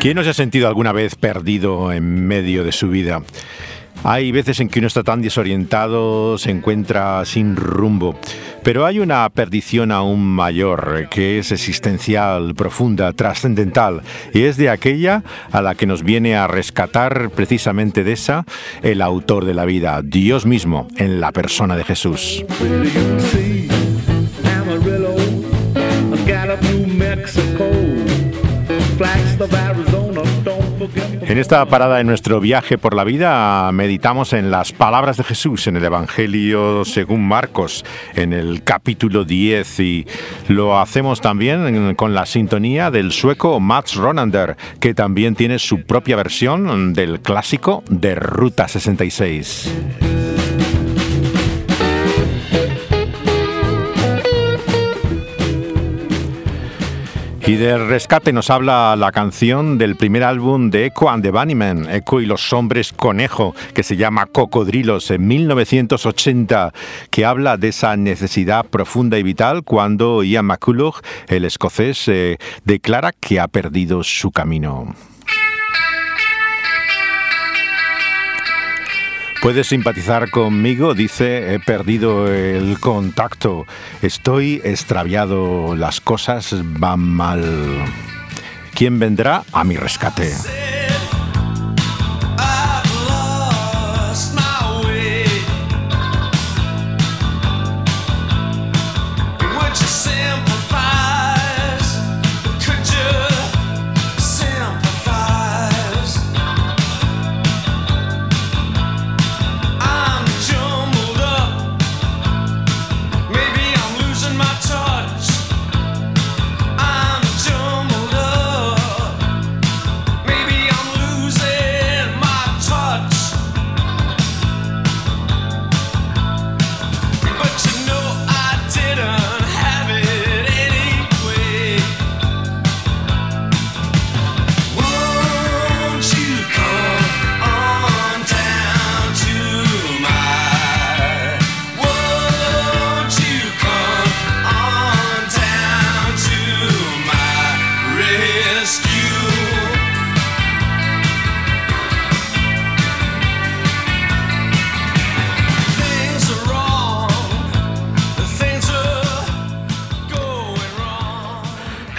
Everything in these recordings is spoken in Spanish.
¿Quién no se ha sentido alguna vez perdido en medio de su vida? Hay veces en que uno está tan desorientado, se encuentra sin rumbo. Pero hay una perdición aún mayor, que es existencial, profunda, trascendental, y es de aquella a la que nos viene a rescatar precisamente de esa el autor de la vida, Dios mismo, en la persona de Jesús. En esta parada en nuestro viaje por la vida meditamos en las palabras de Jesús en el Evangelio según Marcos, en el capítulo 10 y lo hacemos también con la sintonía del sueco Mats Ronander, que también tiene su propia versión del clásico de Ruta 66. Y del rescate nos habla la canción del primer álbum de Echo and the Bunnymen, Echo y los hombres conejo, que se llama Cocodrilos en 1980, que habla de esa necesidad profunda y vital cuando Ian McCulloch, el escocés, eh, declara que ha perdido su camino. Puedes simpatizar conmigo, dice, he perdido el contacto, estoy extraviado, las cosas van mal. ¿Quién vendrá a mi rescate?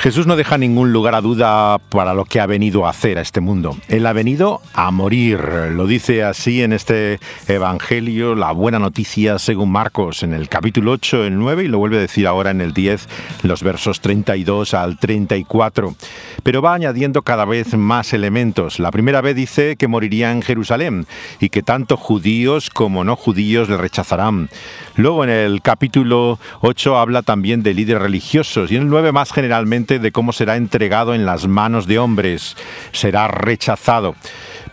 Jesús no deja ningún lugar a duda para lo que ha venido a hacer a este mundo. Él ha venido a morir. Lo dice así en este Evangelio, la buena noticia según Marcos, en el capítulo 8, el 9, y lo vuelve a decir ahora en el 10, los versos 32 al 34. Pero va añadiendo cada vez más elementos. La primera vez dice que moriría en Jerusalén y que tanto judíos como no judíos le rechazarán. Luego en el capítulo 8 habla también de líderes religiosos y en el 9 más generalmente de cómo será entregado en las manos de hombres, será rechazado.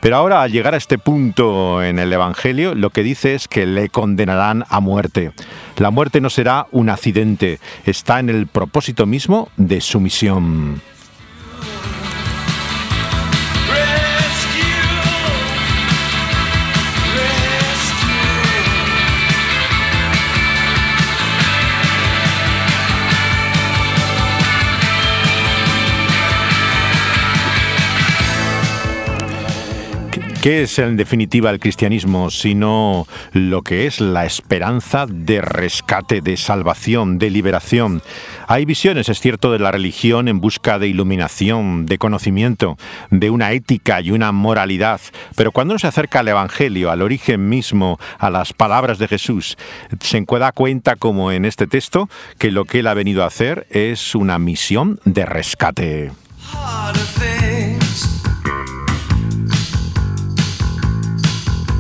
Pero ahora al llegar a este punto en el Evangelio, lo que dice es que le condenarán a muerte. La muerte no será un accidente, está en el propósito mismo de su misión. ¿Qué es en definitiva el cristianismo sino lo que es la esperanza de rescate, de salvación, de liberación? Hay visiones, es cierto, de la religión en busca de iluminación, de conocimiento, de una ética y una moralidad, pero cuando uno se acerca al Evangelio, al origen mismo, a las palabras de Jesús, se da cuenta, como en este texto, que lo que él ha venido a hacer es una misión de rescate.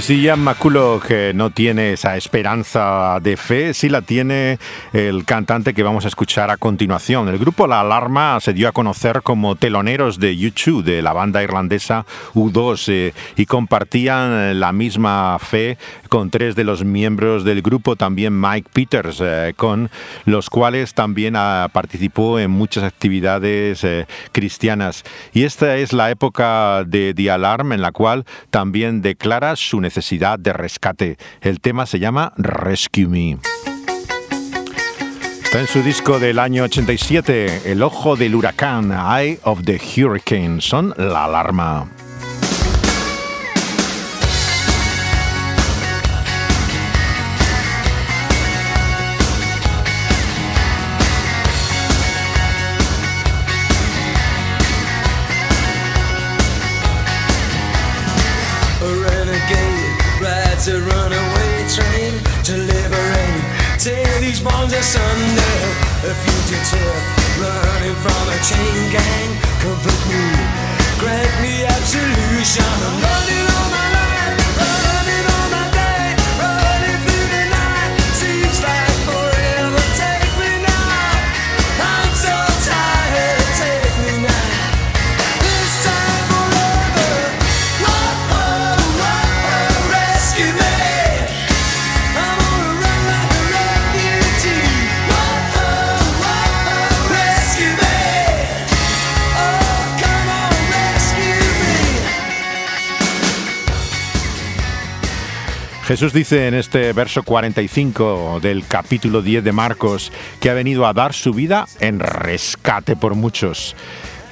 Jan McCulloch que no tiene esa esperanza de fe, sí la tiene el cantante que vamos a escuchar a continuación. El grupo La Alarma se dio a conocer como teloneros de U2, de la banda irlandesa U2, eh, y compartían la misma fe con tres de los miembros del grupo, también Mike Peters, eh, con los cuales también ah, participó en muchas actividades eh, cristianas. Y esta es la época de The Alarm en la cual también declara su necesidad de rescate. El tema se llama Rescue Me. Está en su disco del año 87, El ojo del huracán, Eye of the Hurricane, son la alarma. Rides a runaway train to liberate. Tear these bonds asunder. A fugitive running from a chain gang. Comfort me, grant me absolution. I'm running all my life, Jesús dice en este verso 45 del capítulo 10 de Marcos que ha venido a dar su vida en rescate por muchos.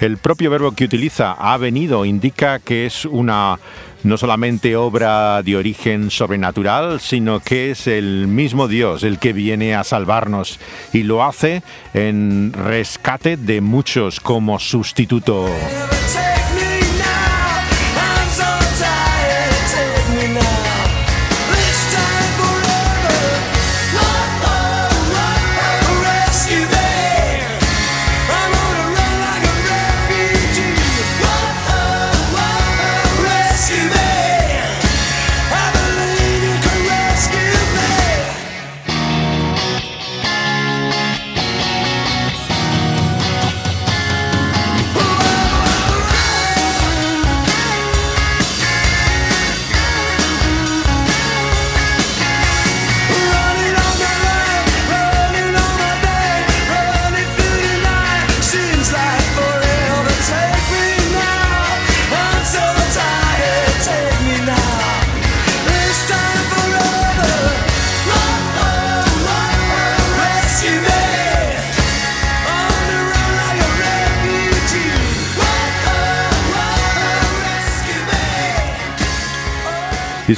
El propio verbo que utiliza, ha venido, indica que es una no solamente obra de origen sobrenatural, sino que es el mismo Dios el que viene a salvarnos y lo hace en rescate de muchos como sustituto.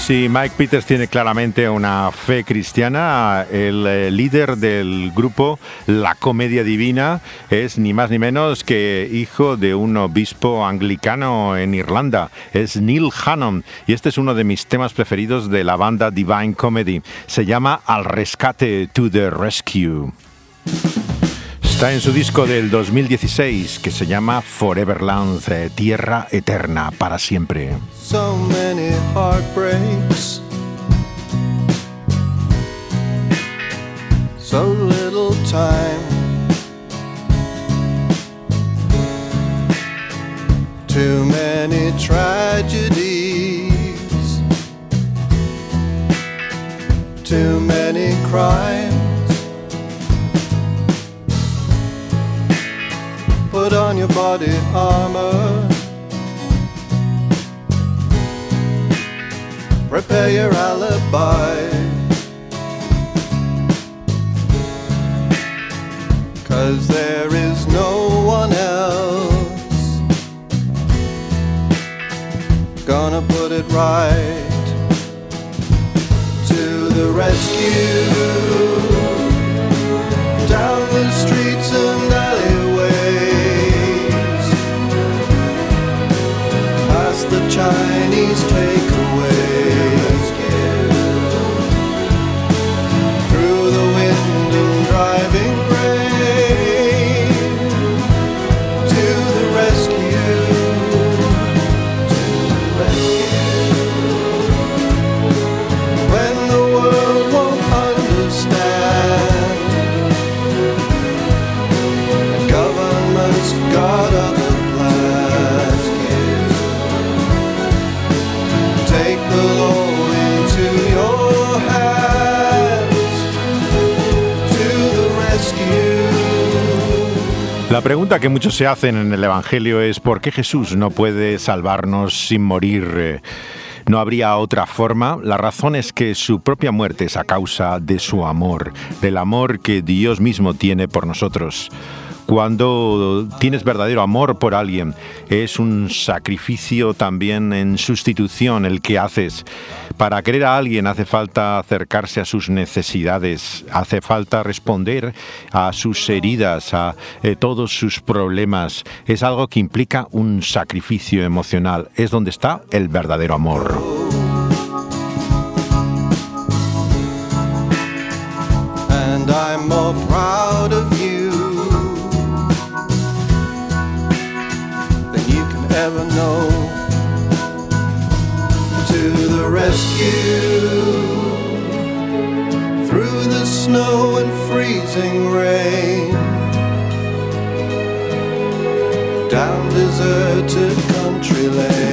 Si Mike Peters tiene claramente una fe cristiana, el eh, líder del grupo La Comedia Divina es ni más ni menos que hijo de un obispo anglicano en Irlanda, es Neil Hannon, y este es uno de mis temas preferidos de la banda Divine Comedy. Se llama Al Rescate, to the Rescue. Está en su disco del 2016 que se llama Foreverland, eh, Tierra Eterna, para siempre. so many heartbreaks. So little time. Too many tragedies. Too many crimes. Put on your body armor. prepare your alibi. Cause there is no one else gonna put it right to the rescue. child La pregunta que muchos se hacen en el Evangelio es ¿por qué Jesús no puede salvarnos sin morir? Eh, ¿No habría otra forma? La razón es que su propia muerte es a causa de su amor, del amor que Dios mismo tiene por nosotros. Cuando tienes verdadero amor por alguien, es un sacrificio también en sustitución el que haces. Para querer a alguien hace falta acercarse a sus necesidades, hace falta responder a sus heridas, a eh, todos sus problemas. Es algo que implica un sacrificio emocional. Es donde está el verdadero amor. and I'm more proud of you. Rescue through the snow and freezing rain, down deserted country lanes.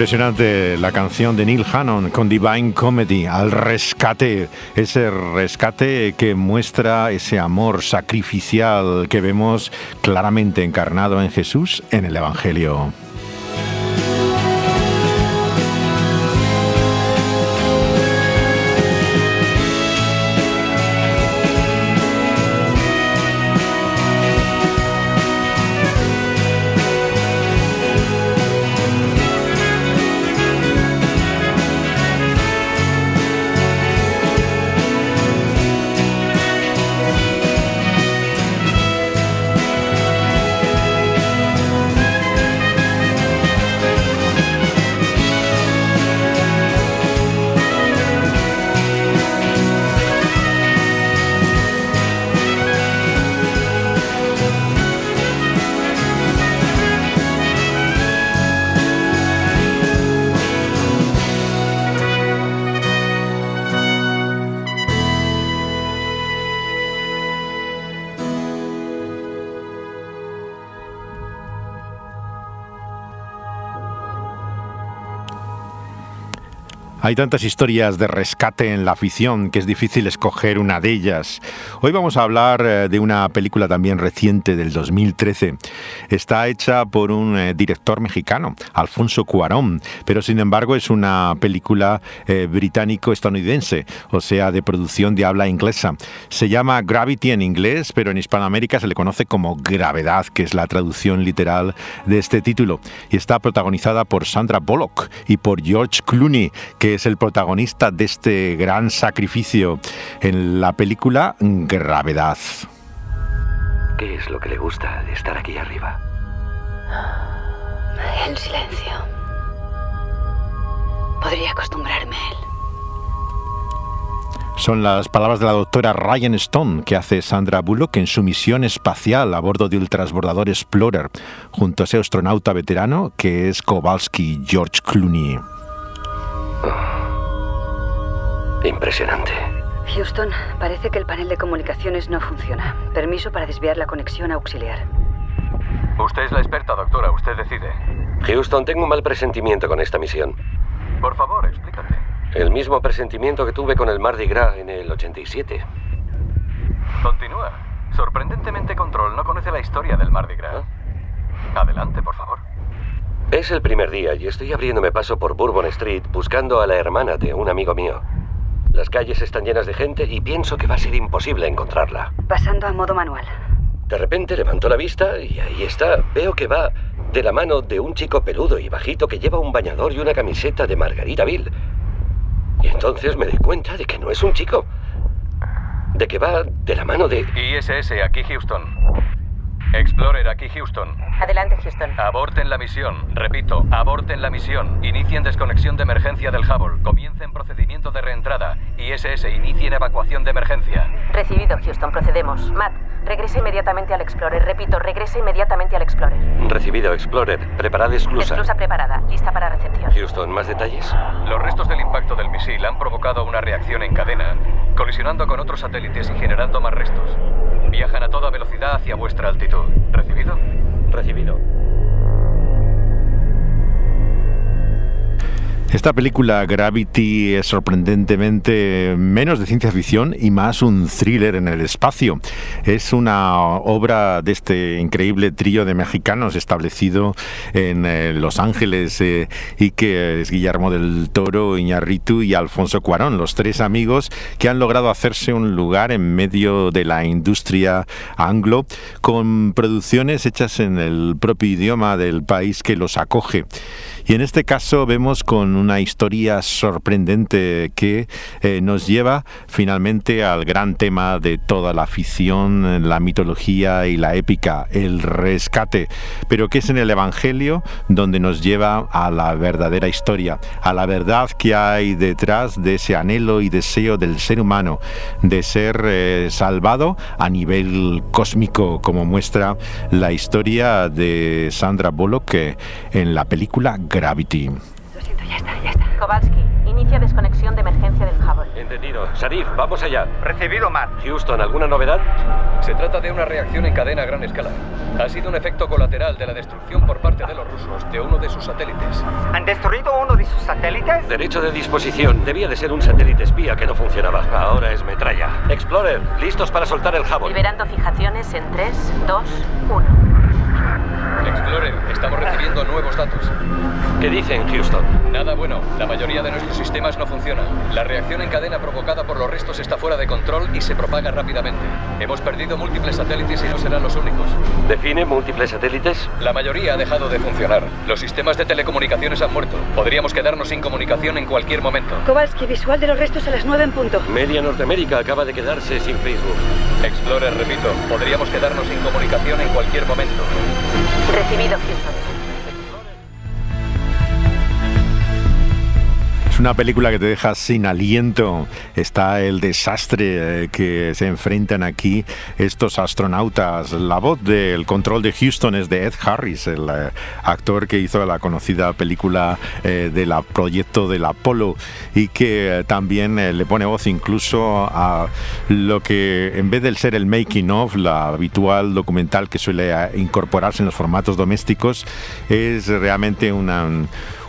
Impresionante la canción de Neil Hannon con Divine Comedy, al rescate, ese rescate que muestra ese amor sacrificial que vemos claramente encarnado en Jesús en el Evangelio. Hay tantas historias de rescate en la afición que es difícil escoger una de ellas. Hoy vamos a hablar eh, de una película también reciente del 2013. Está hecha por un eh, director mexicano, Alfonso Cuarón, pero sin embargo es una película eh, británico-estadounidense, o sea, de producción de habla inglesa. Se llama Gravity en inglés, pero en Hispanoamérica se le conoce como Gravedad, que es la traducción literal de este título. Y está protagonizada por Sandra Bullock y por George Clooney, que es el protagonista de este gran sacrificio en la película Gravedad. ¿Qué es lo que le gusta de estar aquí arriba? El silencio. Podría acostumbrarme a él. Son las palabras de la doctora Ryan Stone que hace Sandra Bullock en su misión espacial a bordo del transbordador Explorer, junto a ese astronauta veterano que es Kowalski George Clooney. Impresionante. Houston, parece que el panel de comunicaciones no funciona. Permiso para desviar la conexión auxiliar. Usted es la experta, doctora. Usted decide. Houston, tengo un mal presentimiento con esta misión. Por favor, explícate. El mismo presentimiento que tuve con el Mardi Gras en el 87. Continúa. Sorprendentemente, Control no conoce la historia del Mardi Gras. Adelante, por favor. Es el primer día y estoy abriéndome paso por Bourbon Street buscando a la hermana de un amigo mío. Las calles están llenas de gente y pienso que va a ser imposible encontrarla. Pasando a modo manual. De repente levanto la vista y ahí está. Veo que va de la mano de un chico peludo y bajito que lleva un bañador y una camiseta de Margaritaville. Y entonces me doy cuenta de que no es un chico. De que va de la mano de... ISS, aquí Houston. Explorer, aquí Houston. Adelante, Houston. Aborten la misión. Repito, aborten la misión. Inicien desconexión de emergencia del Hubble. Comiencen procedimiento de reentrada. ISS, inicien evacuación de emergencia. Recibido, Houston. Procedemos. Matt, regresa inmediatamente al Explorer. Repito, regresa inmediatamente al Explorer. Recibido, Explorer. Preparad esclusa. Esclusa preparada. Lista para recepción. Houston, ¿más detalles? Los restos del impacto del misil han provocado una reacción en cadena, colisionando con otros satélites y generando más restos. Viajan a toda velocidad hacia vuestra altitud. ¿Recibido? Recibido. Esta película Gravity es sorprendentemente menos de ciencia ficción y más un thriller en el espacio. Es una obra de este increíble trío de mexicanos establecido en eh, Los Ángeles eh, y que es Guillermo del Toro, Iñarritu y Alfonso Cuarón, los tres amigos que han logrado hacerse un lugar en medio de la industria anglo con producciones hechas en el propio idioma del país que los acoge. Y en este caso vemos con una historia sorprendente que eh, nos lleva finalmente al gran tema de toda la ficción, la mitología y la épica, el rescate, pero que es en el Evangelio donde nos lleva a la verdadera historia, a la verdad que hay detrás de ese anhelo y deseo del ser humano de ser eh, salvado a nivel cósmico, como muestra la historia de Sandra Bullock eh, en la película Gravity. Lo siento, ya está, ya está. Kowalski, inicia desconexión de emergencia del Hubble. Entendido. Sharif, vamos allá. Recibido, Matt. Houston, ¿alguna novedad? Se trata de una reacción en cadena a gran escala. Ha sido un efecto colateral de la destrucción por parte de los rusos de uno de sus satélites. ¿Han destruido uno de sus satélites? Derecho de disposición. Debía de ser un satélite espía que no funcionaba. Ahora es metralla. Explorer, listos para soltar el Hubble. Liberando fijaciones en 3, 2, 1. Explorer, estamos recibiendo nuevos datos. ¿Qué dicen, Houston? Nada bueno. La mayoría de nuestros sistemas no funcionan. La reacción en cadena provocada por los restos está fuera de control y se propaga rápidamente. Hemos perdido múltiples satélites y no serán los únicos. ¿Define múltiples satélites? La mayoría ha dejado de funcionar. Los sistemas de telecomunicaciones han muerto. Podríamos quedarnos sin comunicación en cualquier momento. Kowalski, visual de los restos a las 9 en punto. Media Norteamérica acaba de quedarse sin Facebook. Explorer, repito, podríamos quedarnos sin comunicación en cualquier momento. Recibido, Houston. Una película que te deja sin aliento. Está el desastre eh, que se enfrentan aquí estos astronautas. La voz del control de Houston es de Ed Harris, el eh, actor que hizo la conocida película eh, del proyecto del Apolo y que eh, también le pone voz incluso a lo que en vez de ser el making of, la habitual documental que suele incorporarse en los formatos domésticos, es realmente una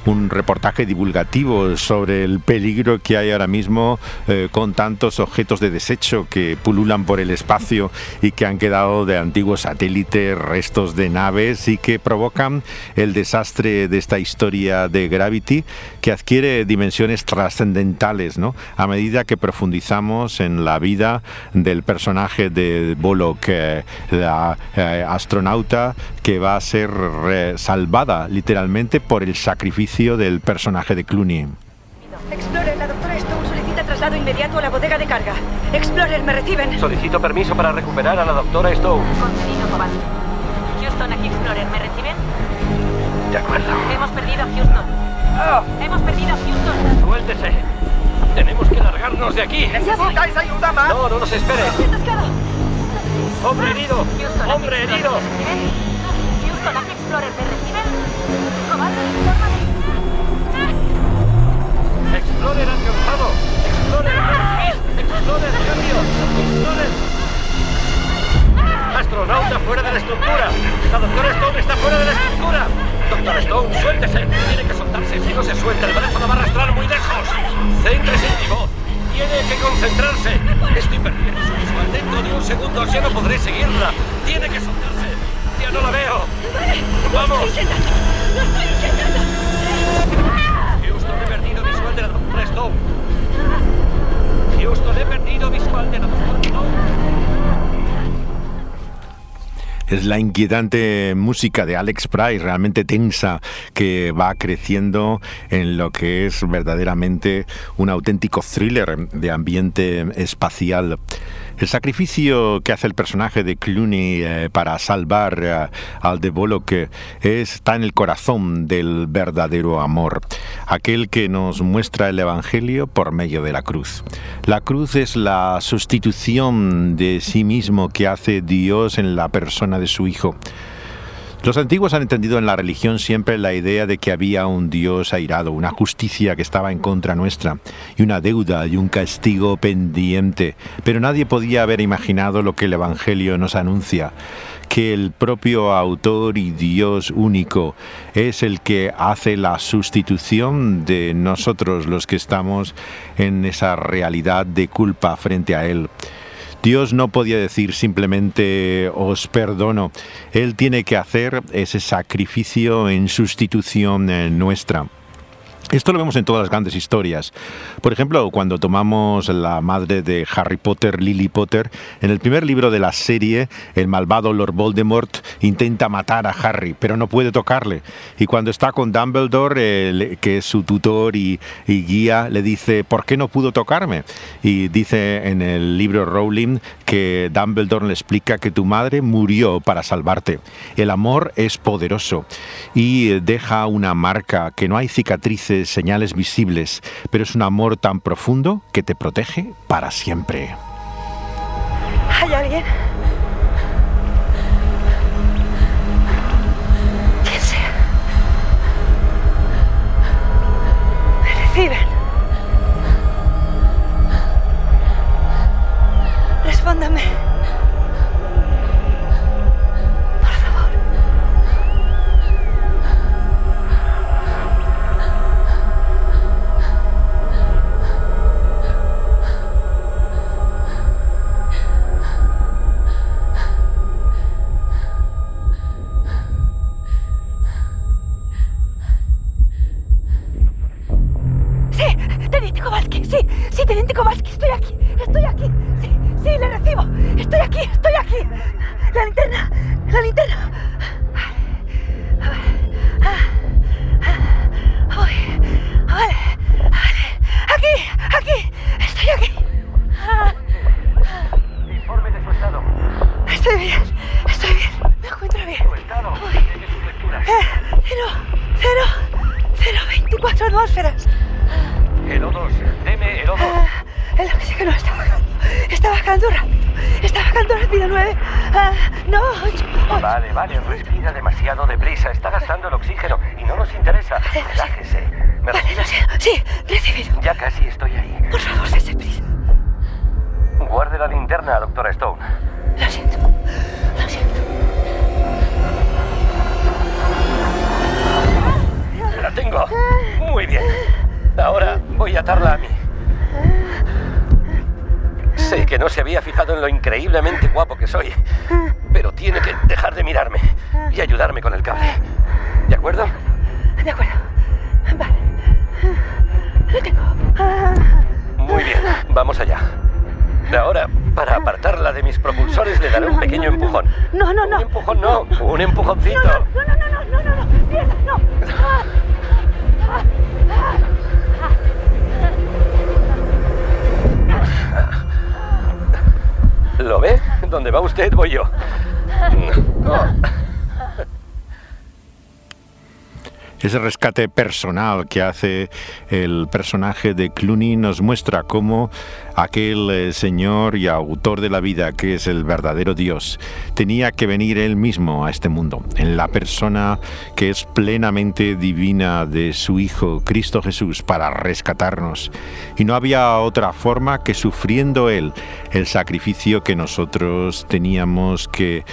un reportaje divulgativo sobre el peligro que hay ahora mismo eh, con tantos objetos de desecho que pululan por el espacio y que han quedado de antiguos satélites, restos de naves y que provocan el desastre de esta historia de Gravity que adquiere dimensiones trascendentales ¿no? a medida que profundizamos en la vida del personaje de Bullock, eh, la eh, astronauta que va a ser salvada literalmente por el sacrificio del personaje de Clooney. Explorer, la doctora Stone solicita traslado inmediato a la bodega de carga. Explorer, ¿me reciben? Solicito permiso para recuperar a la doctora Stone. Concedido, Kowalski. Houston, aquí Explorer. ¿Me reciben? De acuerdo. Hemos perdido a Houston. Hemos perdido a Houston. Suéltese. Tenemos que largarnos de aquí. ¿Necesitáis ayuda, Matt? No, no nos espere. Hombre herido. Houston, aquí Hombre Explorer, herido. ¿Me reciben? Houston, aquí Explorer. ¿Me reciben? Infórmame. Explorer alcanzado. Explorer. Explorer cambio. Explorer. Astronauta fuera de la estructura. La doctora Stone está fuera de la estructura. Doctor Stone, suéltese. Tiene que soltarse. Si no se suelta, el brazo la va a arrastrar muy lejos. Céntrese en mi voz. Tiene que concentrarse. Estoy perdiendo su visual. Dentro de un segundo ya no podré seguirla. Tiene que soltarse. Claudia, no la veo. Vale, Vamos. Lo estoy intentando. Lo estoy intentando. Houston, he perdido visual Es la inquietante música de Alex Price, realmente tensa, que va creciendo en lo que es verdaderamente un auténtico thriller de ambiente espacial. El sacrificio que hace el personaje de Clooney eh, para salvar eh, al de Bullock eh, está en el corazón del verdadero amor, aquel que nos muestra el Evangelio por medio de la cruz. La cruz es la sustitución de sí mismo que hace Dios en la persona de su Hijo. Los antiguos han entendido en la religión siempre la idea de que había un Dios airado, una justicia que estaba en contra nuestra, y una deuda y un castigo pendiente, pero nadie podía haber imaginado lo que el Evangelio nos anuncia, que el propio autor y Dios único es el que hace la sustitución de nosotros los que estamos en esa realidad de culpa frente a Él. Dios no podía decir simplemente os perdono. Él tiene que hacer ese sacrificio en sustitución eh, nuestra. Esto lo vemos en todas las grandes historias. Por ejemplo, cuando tomamos la madre de Harry Potter, Lily Potter, en el primer libro de la serie, el malvado Lord Voldemort intenta matar a Harry, pero no puede tocarle. Y cuando está con Dumbledore, que es su tutor y, y guía, le dice, ¿por qué no pudo tocarme? Y dice en el libro Rowling que Dumbledore le explica que tu madre murió para salvarte. El amor es poderoso y deja una marca que no hay cicatrices, señales visibles, pero es un amor tan profundo que te protege para siempre. ¿Hay alguien? Voy a atarla a mí. Sé que no se había fijado en lo increíblemente guapo que soy, pero tiene que dejar de mirarme y ayudarme con el cable. ¿De acuerdo? De acuerdo. Vale. Lo tengo. Muy bien, vamos allá. Ahora, para apartarla de mis propulsores, le daré un pequeño empujón. No, no, no. Un empujón no, un empujoncito. No, no, no, no, no, no, no. Mierda, no. ¿Lo ve? Donde va usted, voy yo. Ese rescate personal que hace el personaje de Clooney nos muestra cómo aquel eh, señor y autor de la vida, que es el verdadero Dios, tenía que venir él mismo a este mundo, en la persona que es plenamente divina de su Hijo, Cristo Jesús, para rescatarnos. Y no había otra forma que sufriendo él el sacrificio que nosotros teníamos que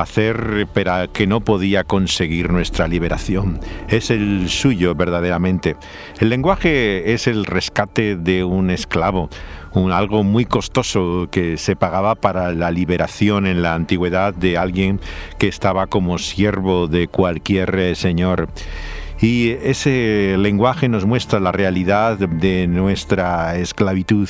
hacer, pero que no podía conseguir nuestra liberación. Ese el suyo verdaderamente. El lenguaje es el rescate de un esclavo, un, algo muy costoso que se pagaba para la liberación en la antigüedad de alguien que estaba como siervo de cualquier eh, señor. Y ese lenguaje nos muestra la realidad de nuestra esclavitud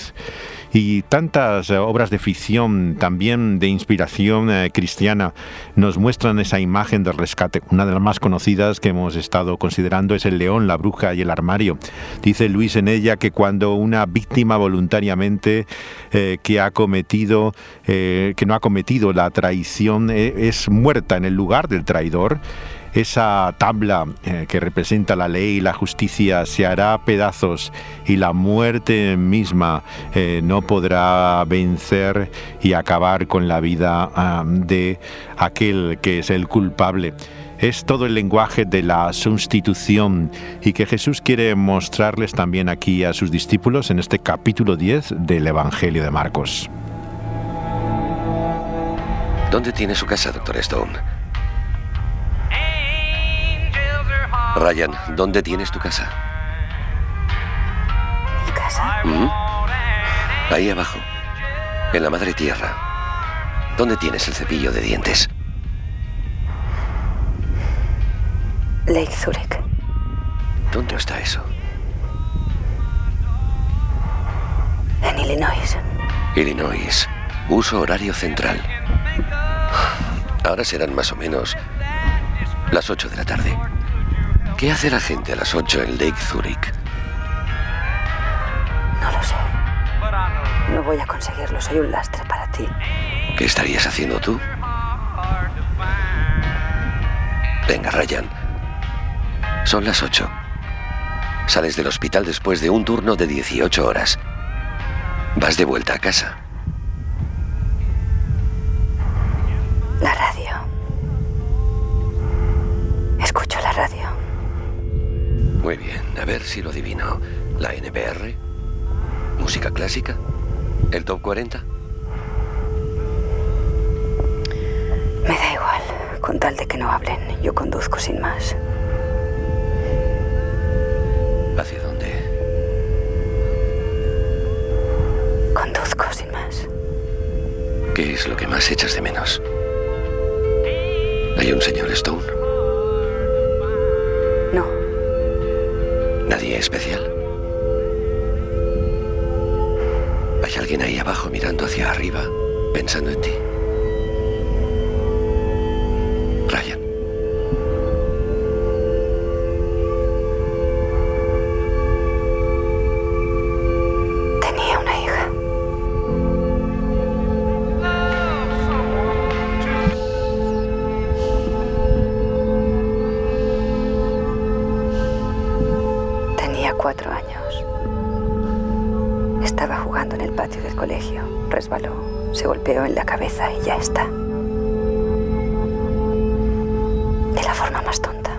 y tantas eh, obras de ficción, también de inspiración eh, cristiana, nos muestran esa imagen del rescate. Una de las más conocidas que hemos estado considerando es el león, la bruja y el armario. Dice Luis en ella que cuando una víctima voluntariamente eh, que ha cometido, que no ha cometido la traición, es muerta en el lugar del traidor, esa tabla eh, que representa la ley y la justicia se hará pedazos y la muerte misma eh, no podrá vencer y acabar con la vida ah, de aquel que es el culpable es todo el lenguaje de la sustitución y que Jesús quiere mostrarles también aquí a sus discípulos en este capítulo 10 del Evangelio de Marcos. ¿Dónde tiene su casa, doctor Stone? Ryan, ¿dónde tienes tu casa? ¿Mi casa? ¿Mm? Ahí abajo, en la madre tierra. ¿Dónde tienes el cepillo de dientes? Lake Zurich. ¿Dónde está eso? En Illinois. Illinois. Uso horario central. Ahora serán más o menos las 8 de la tarde. ¿Qué hace la gente a las 8 en Lake Zurich? No lo sé. No voy a conseguirlo, soy un lastre para ti. ¿Qué estarías haciendo tú? Venga, Ryan. Son las 8. Sales del hospital después de un turno de 18 horas. Vas de vuelta a casa. Si lo adivino. ¿La NPR? ¿Música clásica? ¿El top 40? Me da igual, con tal de que no hablen, yo conduzco sin más. ¿Hacia dónde? Conduzco sin más. ¿Qué es lo que más echas de menos? ¿Hay un señor Stone? Pensando en ti? Ryan. Tenía una hija. Tenía cuatro años. Estaba jugando en el patio del colegio. Resbaló, se golpeó en la cabeza y ya está. De la forma más tonta.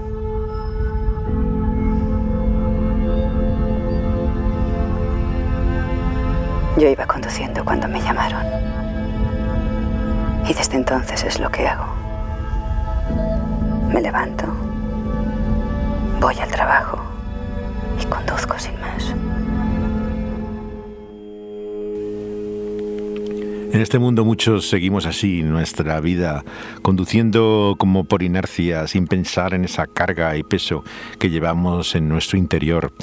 Yo iba conduciendo cuando me llamaron. Y desde entonces es lo que hago. Me levanto, voy al trabajo y conduzco sin En este mundo muchos seguimos así nuestra vida, conduciendo como por inercia, sin pensar en esa carga y peso que llevamos en nuestro interior.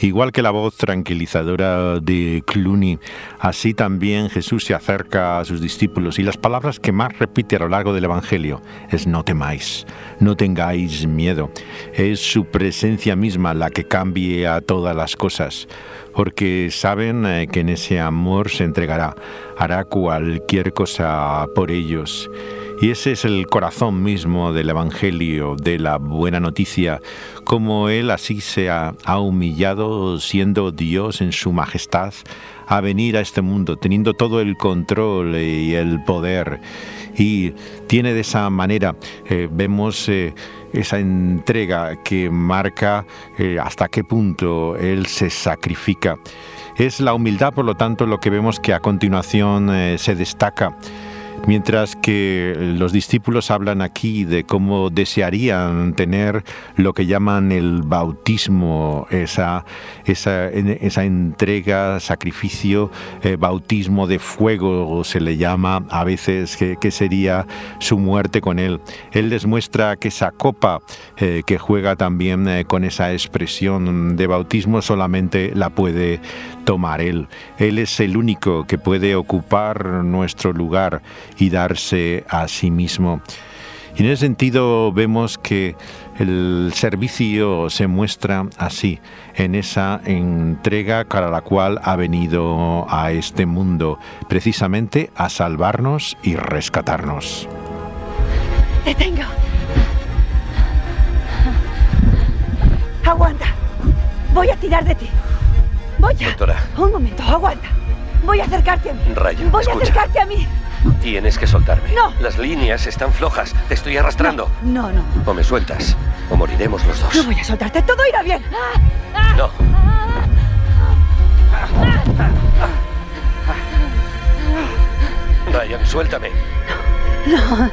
Igual que la voz tranquilizadora de Clooney, así también Jesús se acerca a sus discípulos y las palabras que más repite a lo largo del Evangelio es no temáis, no tengáis miedo. Es su presencia misma la que cambia todas las cosas, porque saben eh, que en ese amor se entregará, hará cualquier cosa por ellos. Y ese es el corazón mismo del Evangelio, de la buena noticia, como Él así se ha, humillado siendo Dios en su majestad a venir a este mundo, teniendo todo el control y el poder. Y tiene de esa manera, eh, vemos... Eh, esa entrega que marca eh, hasta qué punto Él se sacrifica. Es la humildad, por lo tanto, lo que vemos que a continuación eh, se destaca. Mientras que los discípulos hablan aquí de cómo desearían tener lo que llaman el bautismo, esa, esa, esa entrega, sacrificio, eh, bautismo de fuego se le llama a veces, que, sería su muerte con él. Él les muestra que esa copa eh, que juega también eh, con esa expresión de bautismo solamente la puede tomar Él. Él es el único que puede ocupar nuestro lugar y darse a sí mismo. Y en ese sentido vemos que el servicio se muestra así, en esa entrega para la cual ha venido a este mundo, precisamente a salvarnos y rescatarnos. Detengo. Aguanta. Voy a tirar de ti. Voy a... Doctora. Un momento, aguanta. Voy a acercarte a mí. Ryan, Voy escucha. a acercarte a mí. Tienes que soltarme. No. Las líneas están flojas. Te estoy arrastrando. No, no. O me sueltas, o moriremos los dos. No voy a soltarte. Todo irá bien. No. Ryan, suéltame. No, no,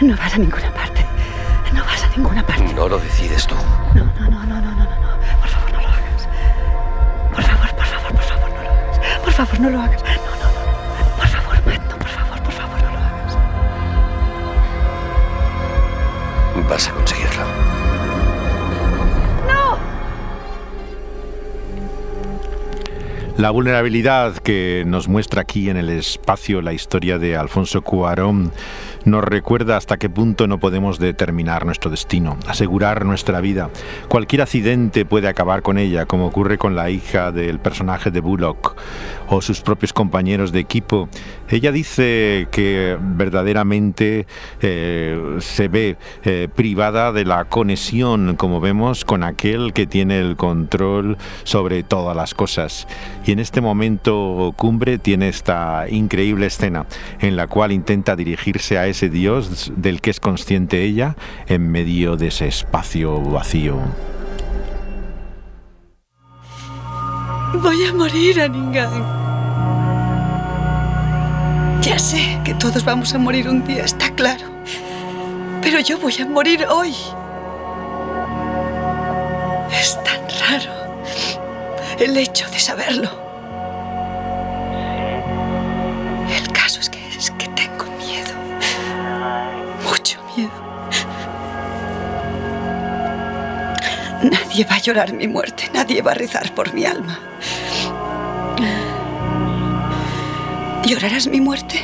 no vas a ninguna parte. No vas a ninguna parte. No lo decides tú. No, no, no, no, no, Por favor, no lo hagas. No, no, no. Por favor, Matt, no, por favor, por favor, no lo hagas. Vas a conseguirlo. ¡No! La vulnerabilidad que nos muestra aquí en el espacio la historia de Alfonso Cuarón nos recuerda hasta qué punto no podemos determinar nuestro destino, asegurar nuestra vida. Cualquier accidente puede acabar con ella, como ocurre con la hija del personaje de Bullock o sus propios compañeros de equipo. Ella dice que verdaderamente eh, se ve eh, privada de la conexión, como vemos, con aquel que tiene el control sobre todas las cosas. Y en este momento cumbre tiene esta increíble escena en la cual intenta dirigirse a ese Dios del que es consciente ella en medio de ese espacio vacío. Voy a morir, Aningan. Ya sé que todos vamos a morir un día, está claro. Pero yo voy a morir hoy. Es tan raro el hecho de saberlo. Nadie va a llorar mi muerte, nadie va a rezar por mi alma. ¿Llorarás mi muerte?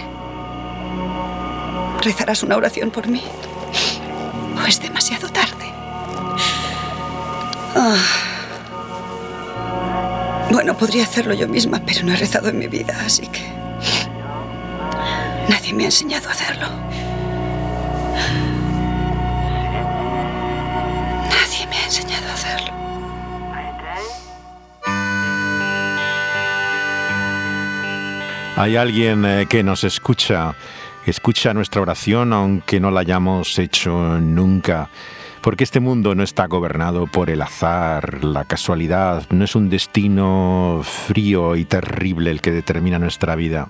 ¿Rezarás una oración por mí? ¿O es demasiado tarde? Ah. Bueno, podría hacerlo yo misma, pero no he rezado en mi vida, así que... Nadie me ha enseñado a hacerlo. Hay alguien eh, que nos escucha, escucha nuestra oración aunque no la hayamos hecho nunca. Porque este mundo no está gobernado por el azar, la casualidad, no es un destino frío y terrible el que determina nuestra vida.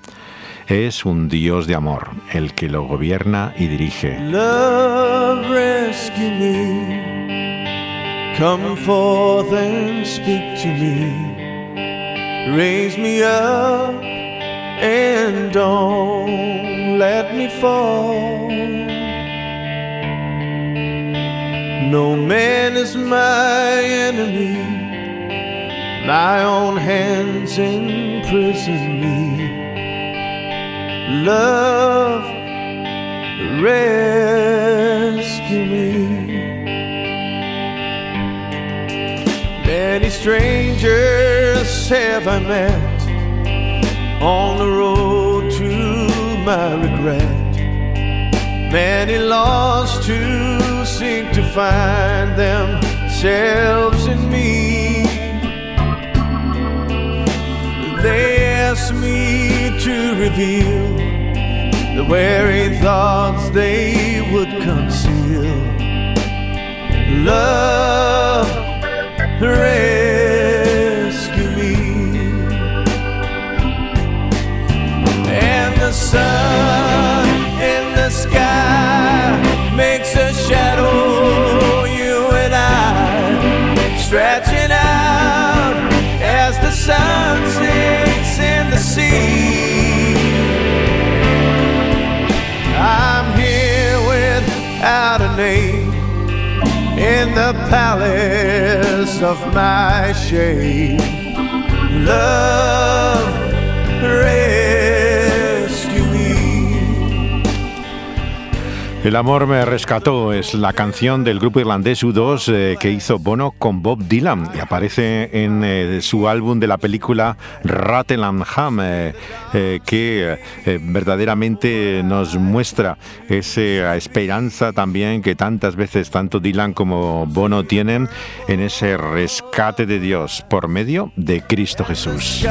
Es un Dios de amor el que lo gobierna y dirige. Love, rescue me. Come forth and speak to me. Raise me up and don't let me fall. No man is my enemy. My own hands imprison me. Love, rescue me. Many strangers have I met on the road to my regret. Many lost to seek to find themselves in me. They ask me to reveal the very thoughts they would conceal. Love, rescue the sun in the sky makes a shadow, you and I stretching out as the sun sinks in the sea. I'm here without a name in the palace of my shade. Love, red. El amor me rescató es la canción del grupo irlandés U2 eh, que hizo Bono con Bob Dylan y aparece en eh, su álbum de la película Rattenham eh, eh, que verdaderamente nos muestra esa esperanza también que tantas veces tanto Dylan como Bono tienen en ese rescate de Dios por medio de Cristo Jesús.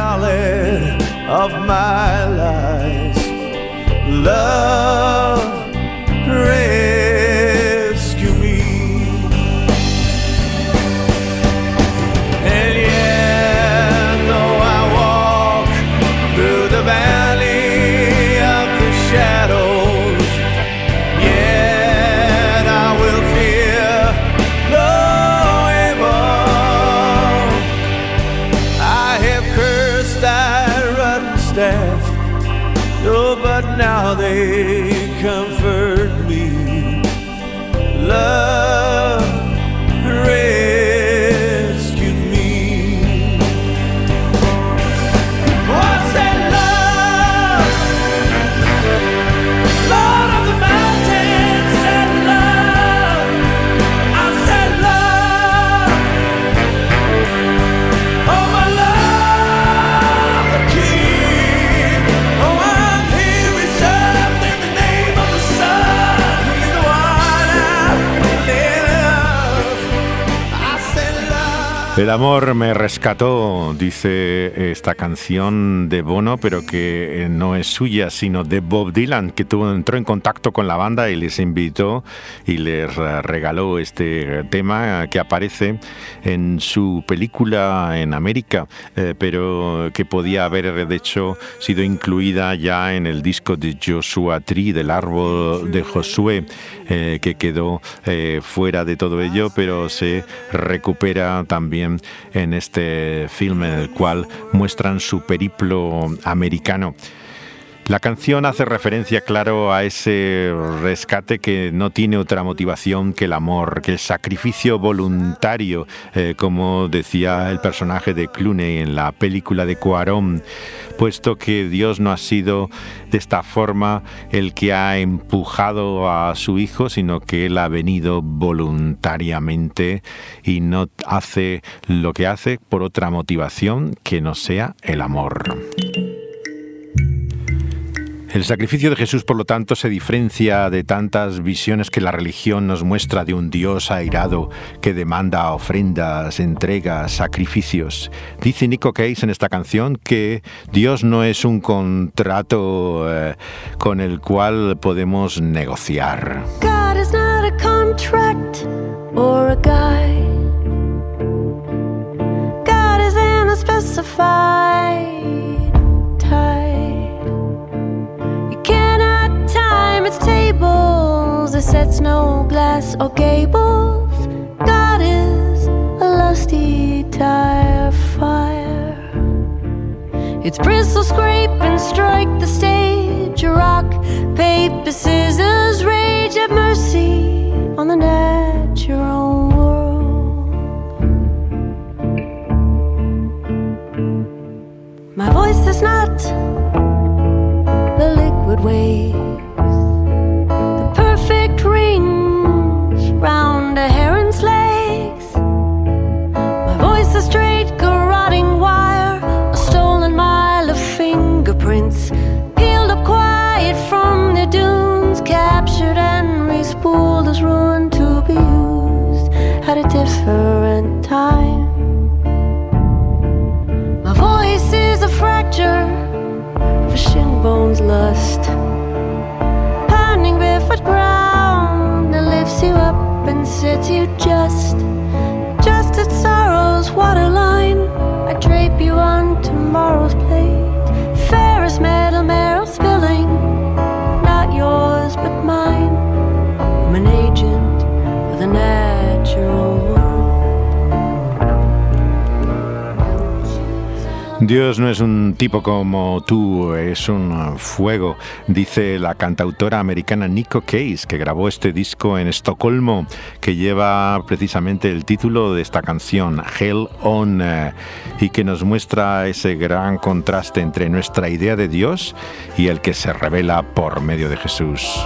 Amor me rescató, dice esta canción de Bono, pero que eh, no es suya, sino de Bob Dylan, que tuvo, entró en contacto con la banda y les invitó y les eh, regaló este tema que aparece en su película en América, eh, pero que podía haber de hecho sido incluida ya en el disco de Joshua Tree, del árbol de Josué, eh, que quedó eh, fuera de todo ello, pero se recupera también en este film en el cual muestran su periplo americano. La canción hace referencia, claro, a ese rescate que no tiene otra motivación que el amor, que el sacrificio voluntario, eh, como decía el personaje de Clooney en la película de Cuarón, puesto que Dios no ha sido de esta forma el que ha empujado a su hijo, sino que él ha venido voluntariamente y no hace lo que hace por otra motivación que no sea el amor. El sacrificio de Jesús, por lo tanto, se diferencia de tantas visiones que la religión nos muestra de un Dios airado que demanda ofrendas, entregas, sacrificios. Dice Nico Case en esta canción que Dios no es un contrato eh, con el cual podemos negociar. God is not a or a. its tables, it sets no glass or gables. God is a lusty tire fire. Its bristles scrape and strike the stage. Rock, paper, scissors, rage at mercy on the natural world. My voice is not Dios no es un tipo como tú, es un fuego, dice la cantautora americana Nico Case, que grabó este disco en Estocolmo, que lleva precisamente el título de esta canción, Hell On, eh, y que nos muestra ese gran contraste entre nuestra idea de Dios y el que se revela por medio de Jesús.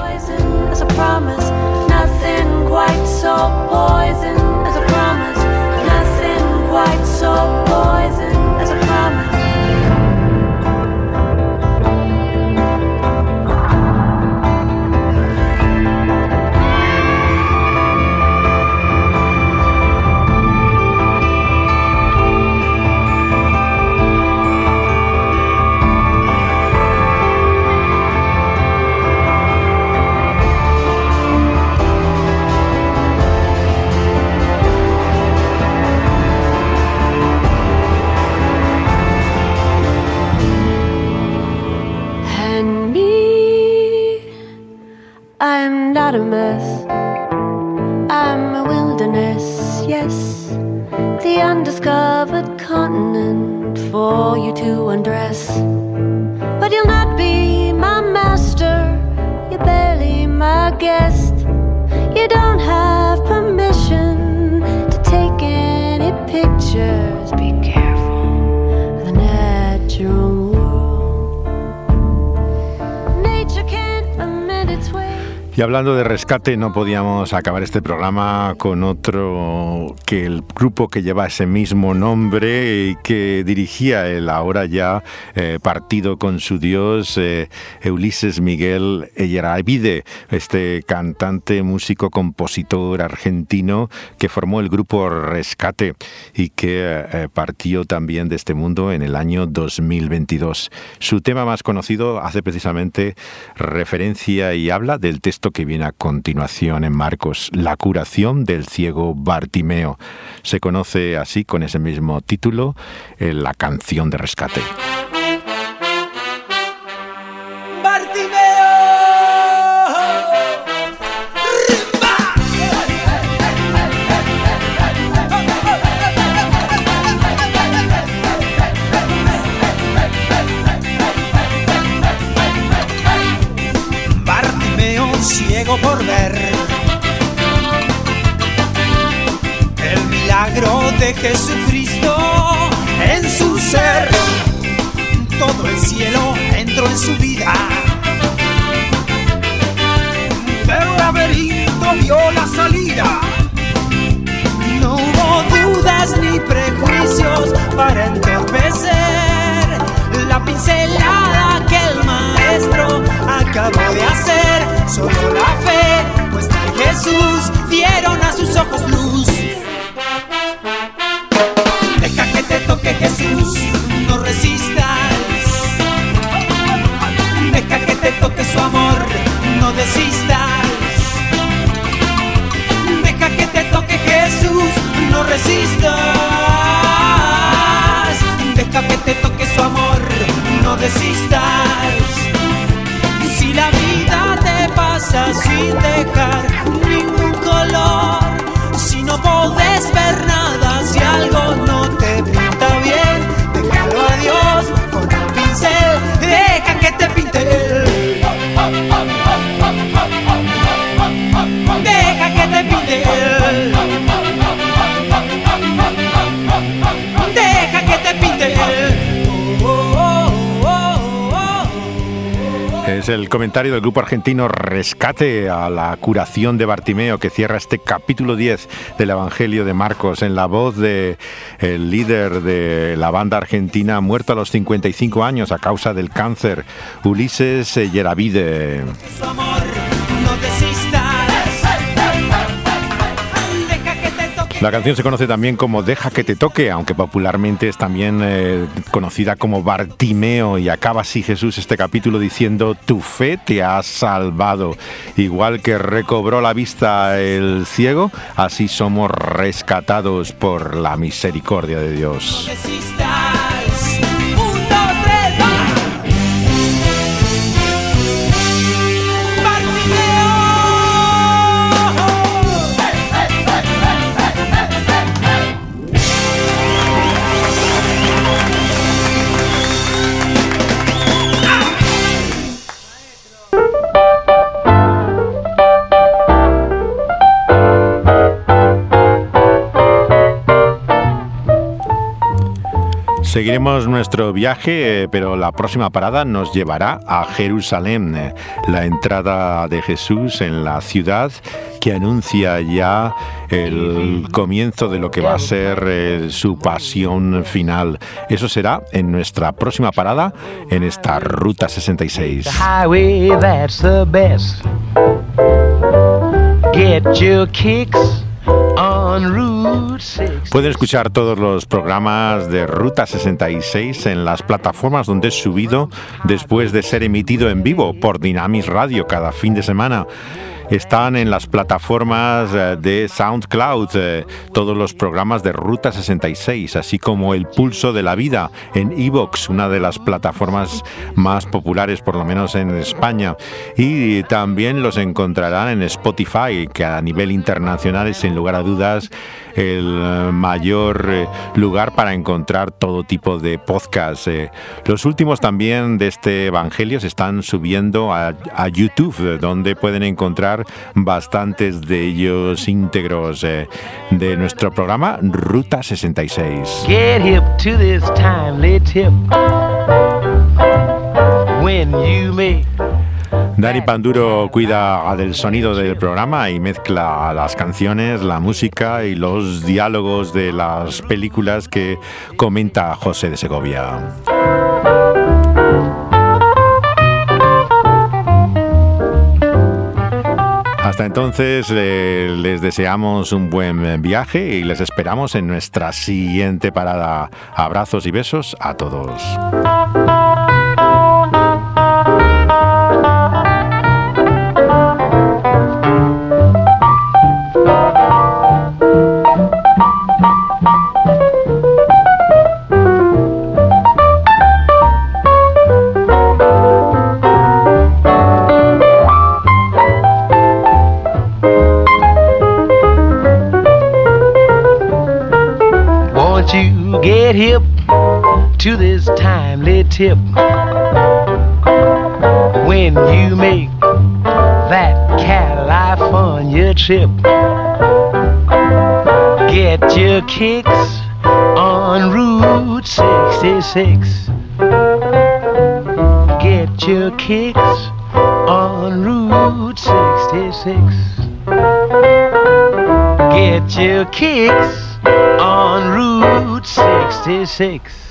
Hablando de rescate, no podíamos acabar este programa con otro que el grupo que lleva ese mismo nombre y que dirigía el ahora ya eh, partido con su dios eh, Ulises Miguel Eyeravide, este cantante, músico, compositor argentino que formó el grupo Rescate y que eh, partió también de este mundo en el año 2022. Su tema más conocido hace precisamente referencia y habla del texto que viene a continuación en Marcos, la curación del ciego Bartimeo. Se conoce así con ese mismo título, eh, la canción de rescate. De Jesucristo en su ser. Todo el cielo entró en su vida. Del laberinto vio la salida. No hubo dudas ni prejuicios para entorpecer la pincelada que el maestro acabó de hacer. Solo la fe puesta en Jesús dieron a sus ojos luz. Deja que te toque Jesús, no resistas. Deja que te toque su amor, no desistas. Deja que te toque Jesús, no resistas. Deja que te toque su amor, no desistas. Si la vida te pasa sin dejar el comentario del grupo argentino Rescate a la curación de Bartimeo que cierra este capítulo 10 del Evangelio de Marcos en la voz de el líder de la banda argentina muerto a los 55 años a causa del cáncer, Ulises Yeravide. La canción se conoce también como Deja que te toque, aunque popularmente es también eh, conocida como Bartimeo y acaba así Jesús este capítulo diciendo tu fe te ha salvado. Igual que recobró la vista el ciego, así somos rescatados por la misericordia de Dios. Seguiremos nuestro viaje, eh, pero la próxima parada nos llevará a Jerusalén, eh, la entrada de Jesús en la ciudad que anuncia ya el comienzo de lo que va a ser eh, su pasión final. Eso será en nuestra próxima parada en esta Ruta 66. highway that's the best. Get your kicks on Route 6. Pueden escuchar todos los programas de Ruta 66 en las plataformas donde es subido después de ser emitido en vivo por Dynamis Radio cada fin de semana. Están en las plataformas eh, de SoundCloud, eh, todos los programas de Ruta 66, así como El Pulso de la Vida en Evox, una de las plataformas más populares, por lo menos en España. Y también los encontrarán en Spotify, que a nivel internacional es sin lugar a dudas el eh, mayor eh, lugar para encontrar todo tipo de podcasts. eh. Los últimos también de este Evangelio se están subiendo a, YouTube, donde pueden encontrar bastantes de ellos íntegros de nuestro programa Ruta 66. Get to this tip. When Dani Panduro cuida del sonido del programa y mezcla las canciones, la música y los diálogos de las películas que comenta José de Segovia. Hasta entonces eh, les deseamos un buen viaje y les esperamos en nuestra siguiente parada. Abrazos y besos a todos. To this timely tip? When you make that California trip, get your kicks on Route 66. Get your kicks on Route 66. Get your kicks on Route 66.